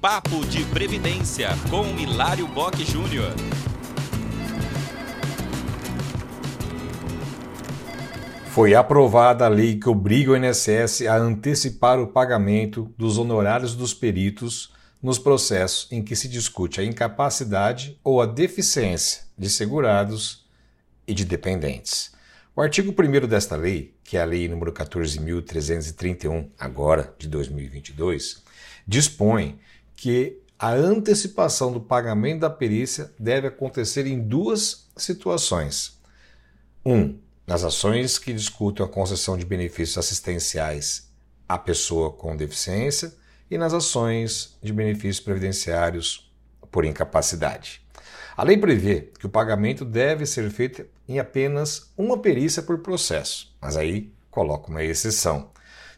Papo de Previdência com Hilário Bock Júnior. Foi aprovada a lei que obriga o INSS a antecipar o pagamento dos honorários dos peritos nos processos em que se discute a incapacidade ou a deficiência de segurados e de dependentes. O artigo 1 desta lei, que é a Lei nº 14.331, agora de 2022, dispõe que a antecipação do pagamento da perícia deve acontecer em duas situações. 1. Um, nas ações que discutem a concessão de benefícios assistenciais à pessoa com deficiência e nas ações de benefícios previdenciários por incapacidade. A lei prevê que o pagamento deve ser feito em apenas uma perícia por processo, mas aí coloca uma exceção.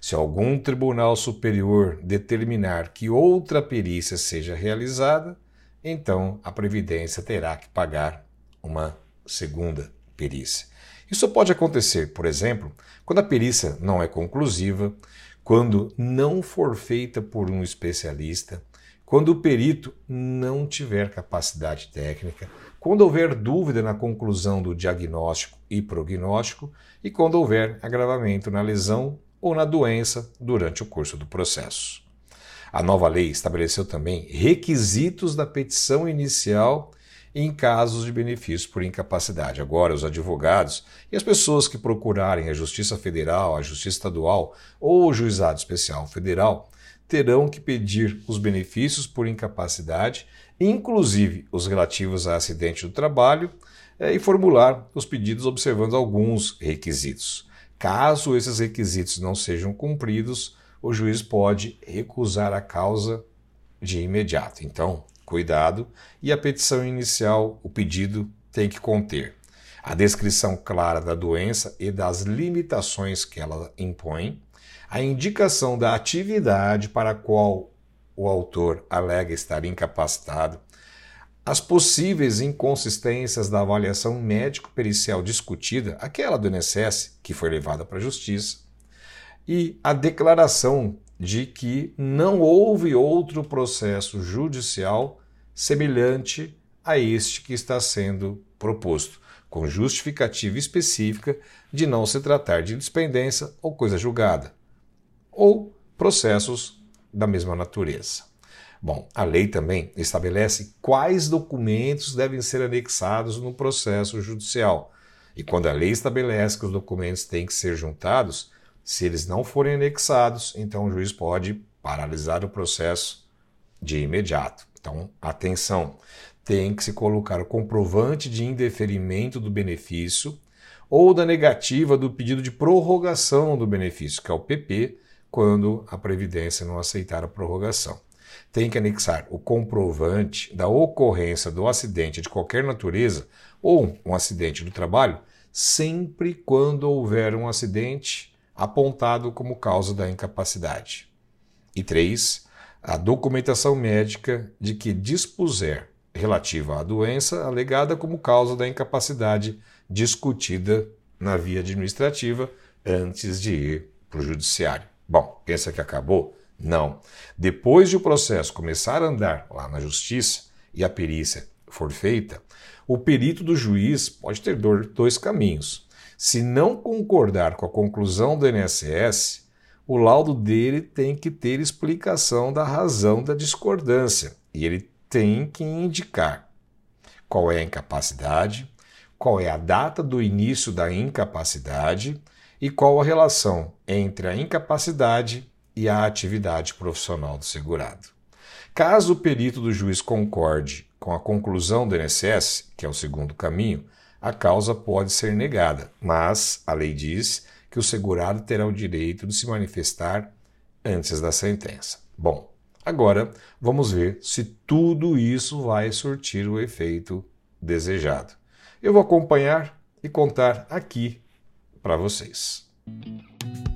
Se algum tribunal superior determinar que outra perícia seja realizada, então a Previdência terá que pagar uma segunda perícia. Isso pode acontecer, por exemplo, quando a perícia não é conclusiva, quando não for feita por um especialista, quando o perito não tiver capacidade técnica, quando houver dúvida na conclusão do diagnóstico e prognóstico e quando houver agravamento na lesão ou na doença durante o curso do processo. A nova lei estabeleceu também requisitos da petição inicial em casos de benefício por incapacidade. Agora, os advogados e as pessoas que procurarem a Justiça Federal, a Justiça Estadual ou o Juizado Especial Federal terão que pedir os benefícios por incapacidade, inclusive os relativos a acidente do trabalho, eh, e formular os pedidos observando alguns requisitos. Caso esses requisitos não sejam cumpridos, o juiz pode recusar a causa de imediato. Então, cuidado, e a petição inicial, o pedido, tem que conter a descrição clara da doença e das limitações que ela impõe, a indicação da atividade para a qual o autor alega estar incapacitado, as possíveis inconsistências da avaliação médico-pericial discutida, aquela do INSS que foi levada para a justiça, e a declaração de que não houve outro processo judicial semelhante a este que está sendo proposto, com justificativa específica de não se tratar de dispendência ou coisa julgada, ou processos da mesma natureza. Bom, a lei também estabelece quais documentos devem ser anexados no processo judicial. E quando a lei estabelece que os documentos têm que ser juntados, se eles não forem anexados, então o juiz pode paralisar o processo de imediato. Então, atenção, tem que se colocar o comprovante de indeferimento do benefício ou da negativa do pedido de prorrogação do benefício, que é o PP, quando a Previdência não aceitar a prorrogação. Tem que anexar o comprovante da ocorrência do acidente de qualquer natureza ou um acidente do trabalho, sempre quando houver um acidente apontado como causa da incapacidade. E três, a documentação médica de que dispuser relativa à doença alegada como causa da incapacidade discutida na via administrativa antes de ir para o judiciário. Bom, pensa que acabou? Não. Depois de o processo começar a andar lá na justiça e a perícia for feita, o perito do juiz pode ter dois caminhos. Se não concordar com a conclusão do INSS, o laudo dele tem que ter explicação da razão da discordância e ele tem que indicar qual é a incapacidade, qual é a data do início da incapacidade e qual a relação entre a incapacidade e a atividade profissional do segurado. Caso o perito do juiz concorde com a conclusão do INSS, que é o segundo caminho, a causa pode ser negada, mas a lei diz que o segurado terá o direito de se manifestar antes da sentença. Bom, agora vamos ver se tudo isso vai surtir o efeito desejado. Eu vou acompanhar e contar aqui para vocês.